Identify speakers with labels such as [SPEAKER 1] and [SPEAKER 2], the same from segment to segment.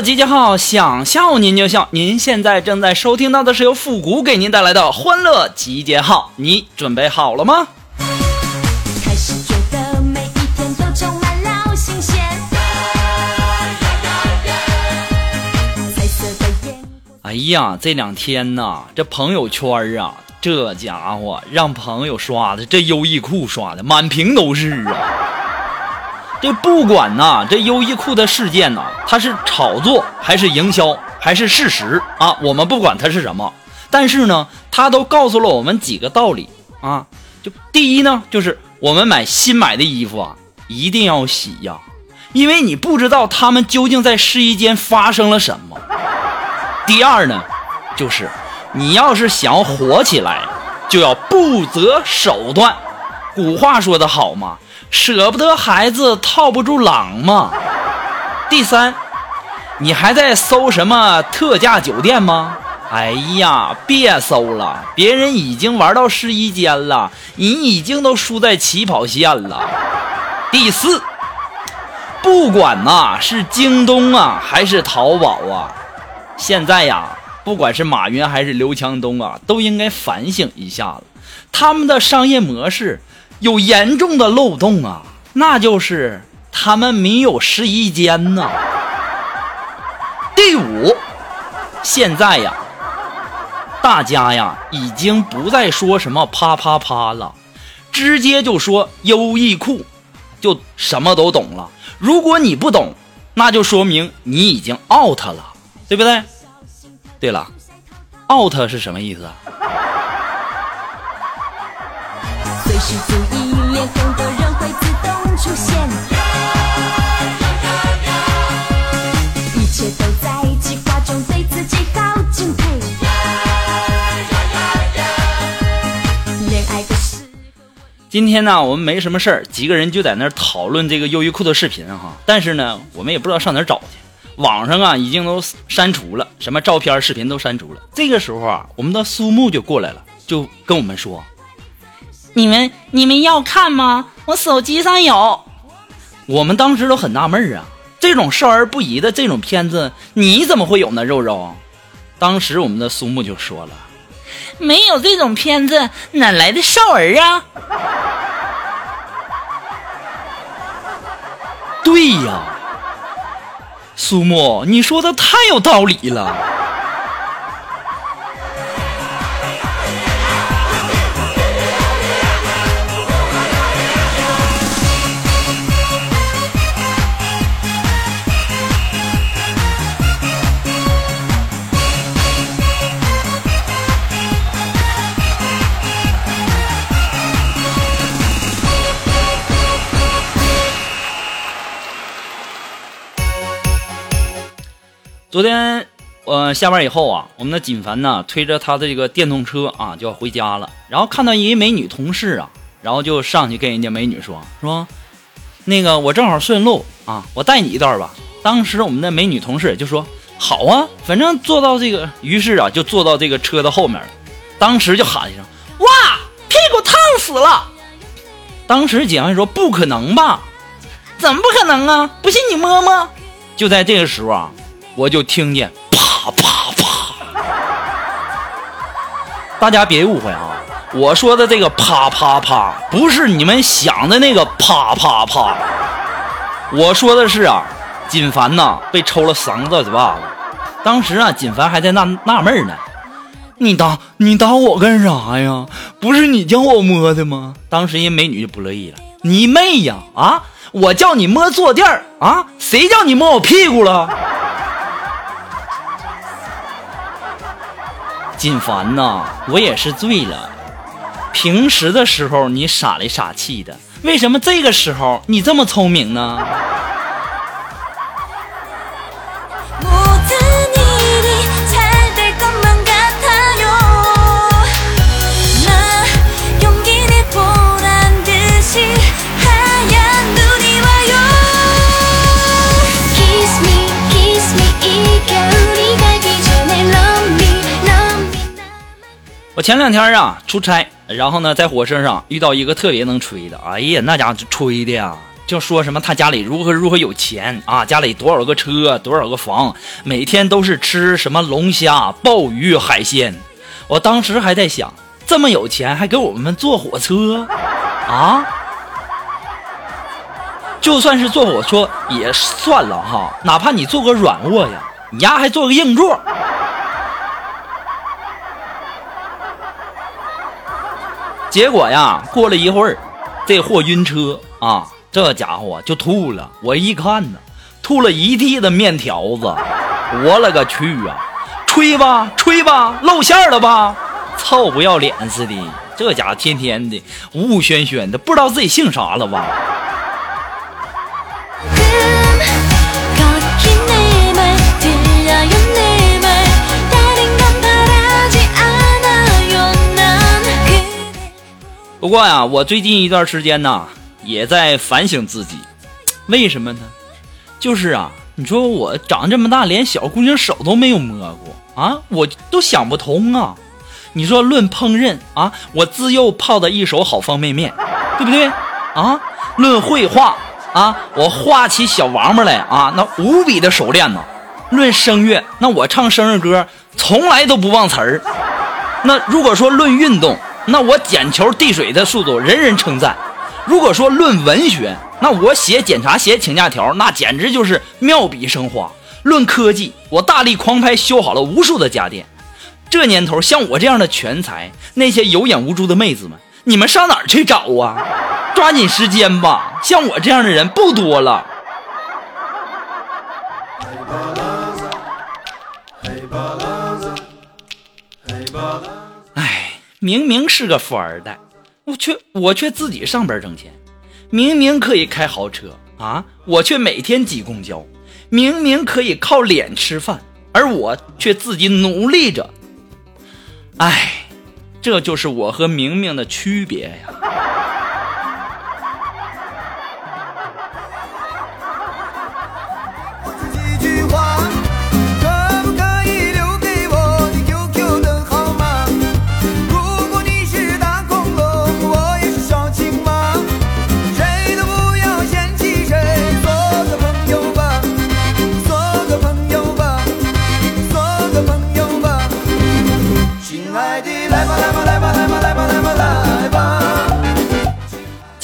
[SPEAKER 1] 集结号，想笑您就笑。您现在正在收听到的是由复古给您带来的欢乐集结号，你准备好了吗？哎呀，这两天呐，这朋友圈啊，这家伙让朋友刷的，这优衣库刷的满屏都是啊。这不管呐，这优衣库的事件呐，它是炒作还是营销还是事实啊，我们不管它是什么，但是呢，它都告诉了我们几个道理啊。就第一呢，就是我们买新买的衣服啊，一定要洗呀，因为你不知道他们究竟在试衣间发生了什么。第二呢，就是你要是想火起来，就要不择手段。古话说得好嘛，舍不得孩子套不住狼嘛。第三，你还在搜什么特价酒店吗？哎呀，别搜了，别人已经玩到试衣间了，你已经都输在起跑线了。第四，不管呐、是京东啊还是淘宝啊，现在呀，不管是马云还是刘强东啊，都应该反省一下了，他们的商业模式有严重的漏洞啊，那就是他们没有试衣间呐。第五，现在呀，大家呀已经不再说什么啪啪啪了，直接就说优衣库，就什么都懂了。如果你不懂，那就说明你已经 out 了，对不对？对了，out 是什么意思啊？
[SPEAKER 2] 随时注意，脸红的人会自动出现。一切都在计划中，对自己好敬佩。恋爱的时
[SPEAKER 1] 今天呢，我们没什么事儿，几个人就在那儿讨论这个优衣库的视频哈。但是呢，我们也不知道上哪儿找去，网上啊已经都删除了，什么照片、视频都删除了。这个时候啊，我们的苏木就过来了，就跟我们说
[SPEAKER 3] 你们你们要看吗？我手机上有。
[SPEAKER 1] 我们当时都很纳闷儿啊，这种少儿不宜的这种片子，你怎么会有呢？肉肉，当时我们的苏木就说了，
[SPEAKER 3] 没有这种片子，哪来的少儿啊？
[SPEAKER 1] 对呀，苏木，你说的太有道理了。昨天呃下班以后啊，我们的锦凡呢推着他的这个电动车啊就要回家了，然后看到一美女同事啊，然后就上去跟人家美女说说，那个我正好顺路啊，我带你一段吧。当时我们的美女同事就说好啊，反正坐到这个，于是啊就坐到这个车的后面了，当时就喊一声哇，屁股烫死了。当时锦凡说不可能吧，
[SPEAKER 3] 怎么不可能啊？不信你摸摸。
[SPEAKER 1] 就在这个时候啊，我就听见啪啪啪。大家别误会啊，我说的这个啪啪啪，不是你们想的那个啪啪啪。我说的是啊，锦凡呐被抽了三个嘴巴子。当时啊，锦凡还在纳纳闷呢，你打你打我干啥呀？不是你叫我摸的吗？当时人美女就不乐意了，你妹呀啊！我叫你摸坐垫儿啊，谁叫你摸我屁股了？锦凡呐，我也是醉了。平时的时候你傻里傻气的，为什么这个时候你这么聪明呢？前两天啊出差，然后呢在火车上遇到一个特别能吹的，哎呀，那家伙吹的呀，就说什么他家里如何如何有钱啊，家里多少个车，多少个房，每天都是吃什么龙虾、鲍鱼、海鲜。我当时还在想，这么有钱还给我们坐火车啊？就算是坐火车也算了哈，哪怕你坐个软卧呀，你丫还坐个硬座。结果呀，过了一会儿，这货晕车啊，这家伙就吐了。我一看呢，吐了一地的面条子，我勒个去啊！吹吧，吹吧，露馅了吧？臭不要脸似的，这家天天的呜呜喧喧的，不知道自己姓啥了吧？不过呀，我最近一段时间呢，也在反省自己，为什么呢？就是啊，你说我长这么大，连小姑娘手都没有摸过啊，我都想不通啊。你说论烹饪啊，我自幼泡的一手好方便面，对不对啊？论绘画啊，我画起小王八来啊，那无比的熟练呢。论声乐，那我唱生日歌从来都不忘词儿。那如果说论运动，那我捡球递水的速度人人称赞；如果说论文学，那我写检查写请假条，那简直就是妙笔生花。论科技，我大力狂拍修好了无数的家电。这年头，像我这样的全才，那些有眼无珠的妹子们，你们上哪儿去找啊？抓紧时间吧，像我这样的人不多了。明明是个富二代，我却我却自己上班挣钱，明明可以开豪车啊，我却每天挤公交，明明可以靠脸吃饭，而我却自己努力着。哎，这就是我和明明的区别呀。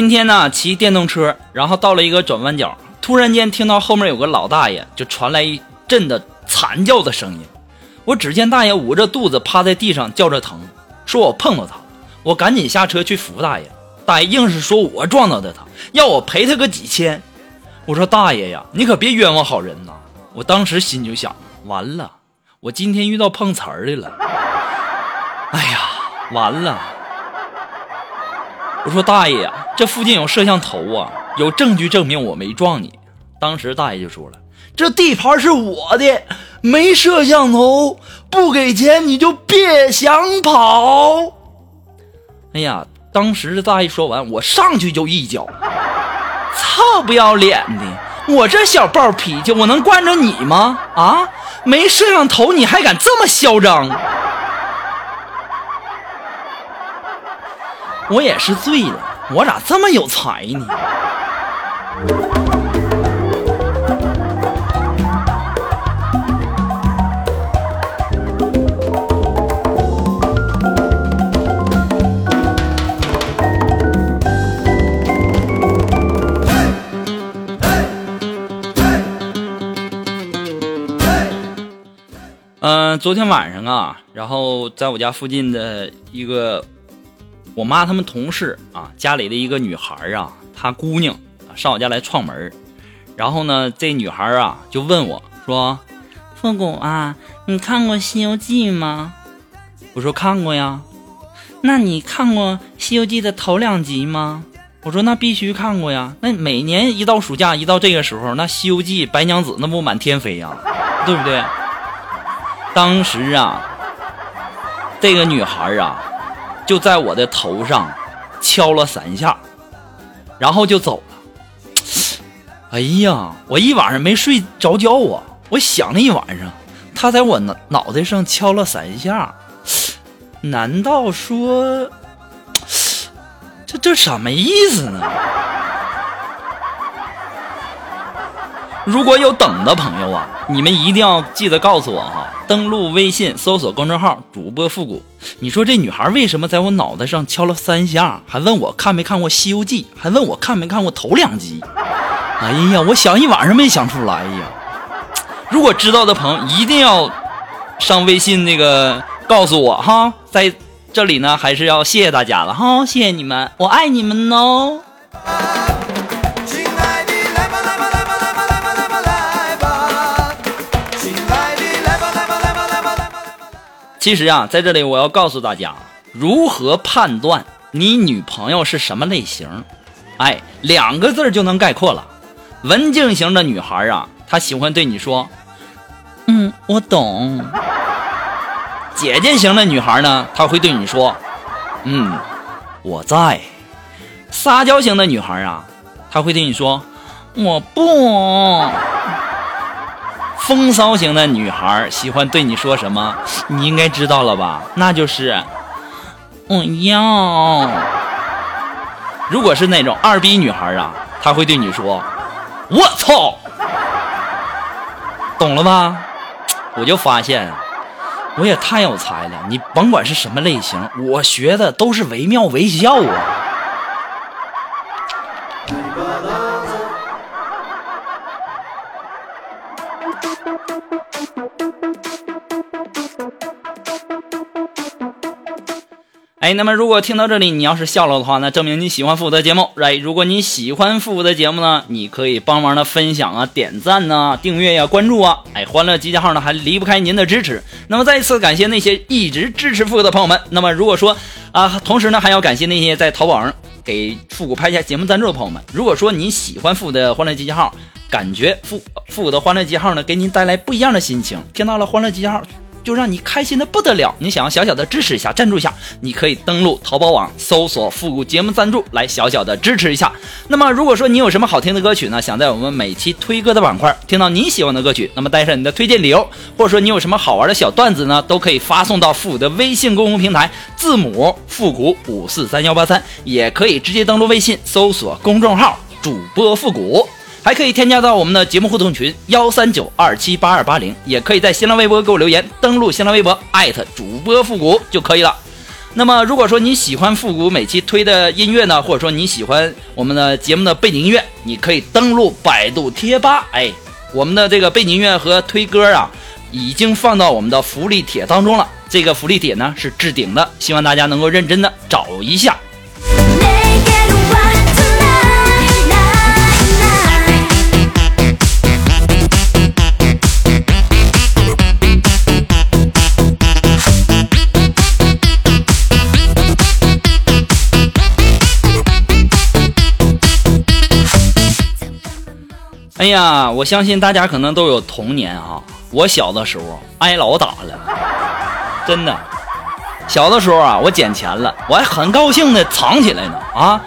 [SPEAKER 1] 今天呢，骑电动车，然后到了一个转弯角，突然间听到后面有个老大爷，就传来一阵的惨叫的声音。我只见大爷捂着肚子趴在地上叫着疼，说我碰到他了。我赶紧下车去扶大爷，大爷硬是说我撞到的他，要我赔他个几千。我说大爷呀，你可别冤枉好人呐！我当时心就想，完了，我今天遇到碰瓷儿的了。哎呀，完了！我说大爷呀、这附近有摄像头啊，有证据证明我没撞你。当时大爷就说了：“这地盘是我的，没摄像头，不给钱你就别想跑。”哎呀，当时这大爷说完，我上去就一脚，操不要脸的！我这小暴脾气，我能惯着你吗？啊，没摄像头你还敢这么嚣张？我也是醉了，我咋这么有才呢？嗯、昨天晚上啊，然后在我家附近的一个我妈他们同事啊，家里的一个女孩啊，她姑娘上我家来串门然后呢，这女孩啊就问我说
[SPEAKER 3] 复古啊，你看过《西游记》吗？：“
[SPEAKER 1] 我说看过呀。
[SPEAKER 3] 那你看过《西游记》的头两集吗？”
[SPEAKER 1] 我说那必须看过呀。那每年一到暑假，一到这个时候，那《西游记》白娘子那不满天飞呀，对不对？当时啊，这个女孩啊，就在我的头上敲了三下，然后就走了。哎呀，我一晚上没睡着觉啊，我想了一晚上，他在我脑脑袋上敲了三下。难道说 这这什么意思呢？如果有等的朋友啊，你们一定要记得告诉我哈。登录微信搜索公众号“主播复古”。你说这女孩为什么在我脑袋上敲了三下，还问我看没看过《西游记》，还问我看没看过头两集？哎呀，我想一晚上没想出来呀。如果知道的朋友一定要上微信那个告诉我哈。在这里呢，还是要谢谢大家了哈，谢谢你们，我爱你们哦。其实啊，在这里我要告诉大家，如何判断你女朋友是什么类型？哎，两个字就能概括了。文静型的女孩啊，她喜欢对你说：“嗯，我懂。”姐姐型的女孩呢，她会对你说：“嗯，我在。”撒娇型的女孩啊，她会对你说：“我不。”风骚型的女孩喜欢对你说什么？你应该知道了吧？那就是我要。如果是那种二逼女孩啊，她会对你说：“我操！”懂了吧？我就发现，我也太有才了。你甭管是什么类型，我学的都是惟妙惟肖啊。那么如果听到这里，你要是笑了的话，那证明你喜欢复古的节目。来如果你喜欢复古的节目呢，你可以帮忙的分享啊、点赞呐、订阅呀、关注啊。哎，欢乐集结号呢还离不开您的支持。那么再一次感谢那些一直支持复古的朋友们。那么如果说啊，同时呢还要感谢那些在淘宝上给复古拍下节目赞助的朋友们。如果说你喜欢复古的欢乐集结号，感觉复复古的欢乐集结号呢给您带来不一样的心情，听到了欢乐集结号。就让你开心的不得了。你想要小小的支持一下、赞助一下，你可以登录淘宝网搜索“复古节目赞助”来小小的支持一下。那么，如果说你有什么好听的歌曲呢，想在我们每期推歌的板块听到你喜欢的歌曲，那么带上你的推荐理由，或者说你有什么好玩的小段子呢，都可以发送到复古的微信公众平台，字母复古五四三幺八三，也可以直接登录微信搜索公众号主播复古。还可以添加到我们的节目互动群幺三九二七八二八零，也可以在新浪微博给我留言，登录新浪微博艾特主播复古就可以了。那么，如果说你喜欢复古每期推的音乐呢，或者说你喜欢我们的节目的背景音乐，你可以登录百度贴吧，哎，我们的这个背景音乐和推歌啊，已经放到我们的福利帖当中了。这个福利帖呢是置顶的，希望大家能够认真的找一下。哎呀，我相信大家可能都有童年啊、我小的时候挨老打了，真的。小的时候啊，我捡钱了，我还很高兴的藏起来呢啊。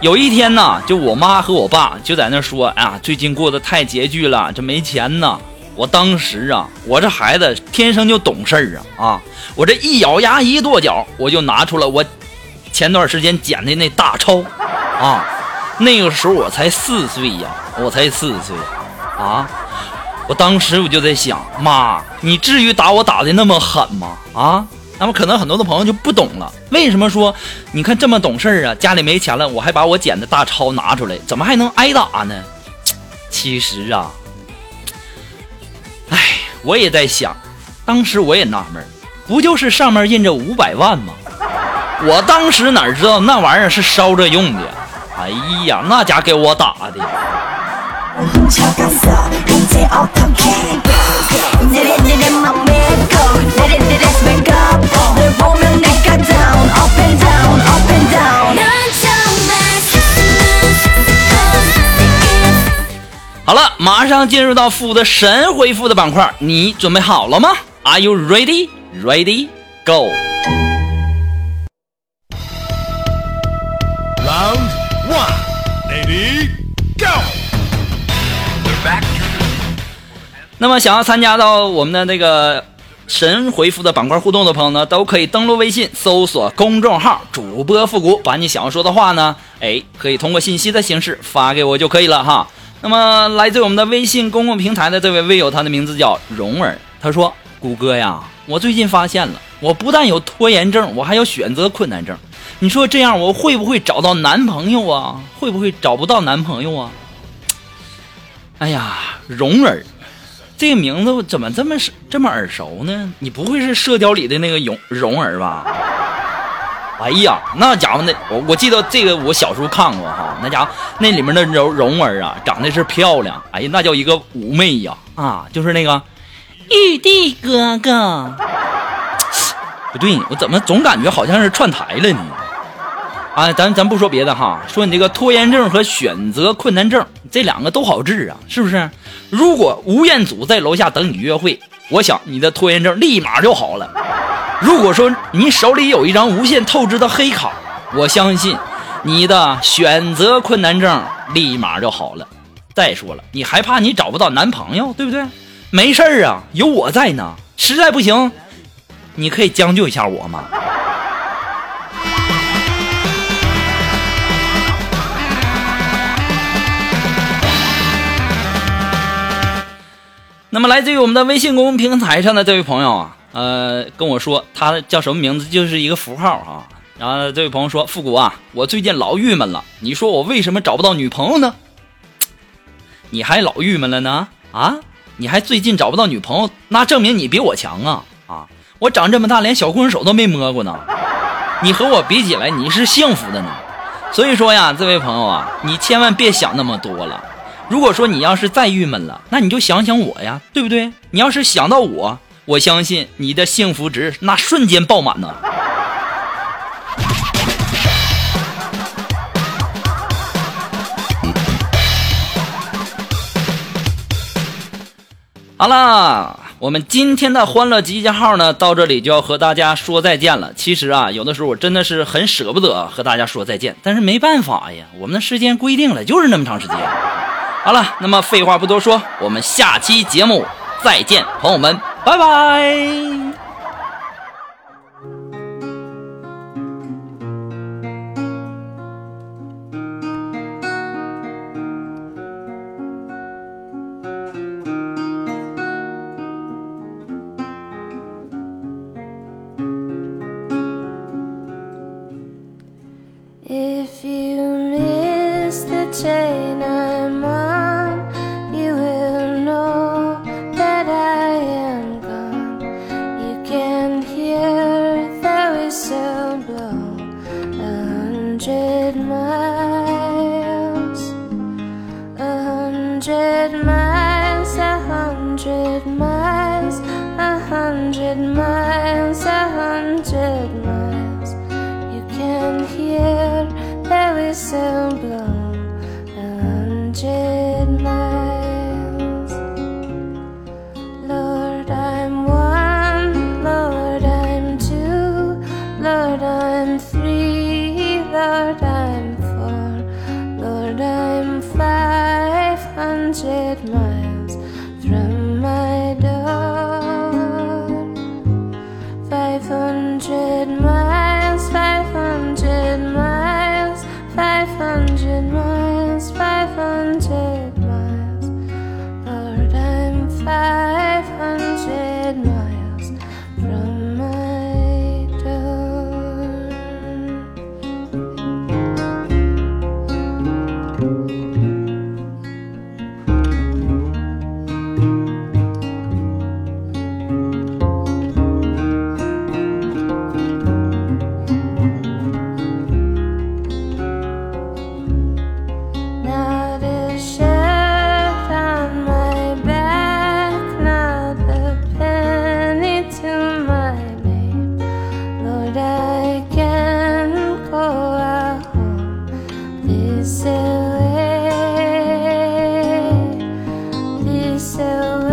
[SPEAKER 1] 有一天呢，就我妈和我爸就在那说：“哎呀，最近过得太拮据了，这没钱呢。”我当时啊，我这孩子天生就懂事儿啊啊！我这一咬牙一跺脚，我就拿出了我前段时间捡的那大钞啊。那个时候我才四岁呀，我才四岁啊！我当时我就在想，妈，你至于打我打的那么狠吗？啊？那么可能很多的朋友就不懂了，为什么说你看这么懂事儿啊？家里没钱了，我还把我捡的大钞拿出来，怎么还能挨打呢？其实啊，哎，我也在想，当时我也纳闷，不就是上面印着五百万吗？我当时哪知道那玩意儿是烧着用的？哎呀，那家给我打的。好了，马上进入到负的神回复的板块，你准备好了吗？Are you ready? Ready? Go! 那么想要参加到我们的那个神回复的板块互动的朋友呢，都可以登录微信搜索公众号主播复古，把你想要说的话呢，哎，可以通过信息的形式发给我就可以了哈。那么来自我们的微信公共平台的这位微友，他的名字叫蓉儿，他说：“谷歌呀，我最近发现了，我不但有拖延症，我还有选择困难症。你说这样我会不会找到男朋友啊？会不会找不到男朋友啊？”哎呀，蓉儿，这个名字怎么这么这么耳熟呢？你不会是射雕里的那个蓉蓉儿吧？哎呀，那家伙那我我记得这个我小时候看过哈，那家伙那里面的蓉蓉儿啊，长得是漂亮，哎呀，那叫一个妩媚呀啊，就是那个
[SPEAKER 3] 玉帝哥哥，
[SPEAKER 1] 不对，我怎么总感觉好像是串台了呢？啊，咱咱不说别的哈，说你这个拖延症和选择困难症这两个都好治啊，是不是？如果吴彦祖在楼下等你约会，我想你的拖延症立马就好了。如果说你手里有一张无限透支的黑卡，我相信你的选择困难症立马就好了。再说了，你还怕你找不到男朋友，对不对？没事儿啊，有我在呢。实在不行，你可以将就一下我嘛。那么，来自于我们的微信公众平台上的这位朋友啊，呃，跟我说他叫什么名字，就是一个符号啊。然后这位朋友说：“复古啊，我最近老郁闷了，你说我为什么找不到女朋友呢？你还老郁闷了呢？啊，你还最近找不到女朋友，那证明你比我强啊！啊，我长这么大连小姑娘手都没摸过呢，你和我比起来，你是幸福的呢。所以说呀，这位朋友啊，你千万别想那么多了。”如果说你要是再郁闷了，那你就想想我呀，对不对？你要是想到我，我相信你的幸福值那瞬间爆满呢。好啦，我们今天的欢乐集结号呢，到这里就要和大家说再见了。其实啊，有的时候我真的是很舍不得和大家说再见，但是没办法呀，我们的时间规定了，就是那么长时间。好了，那么废话不多说，我们下期节目再见，朋友们，拜拜。
[SPEAKER 2] If you miss the train yourself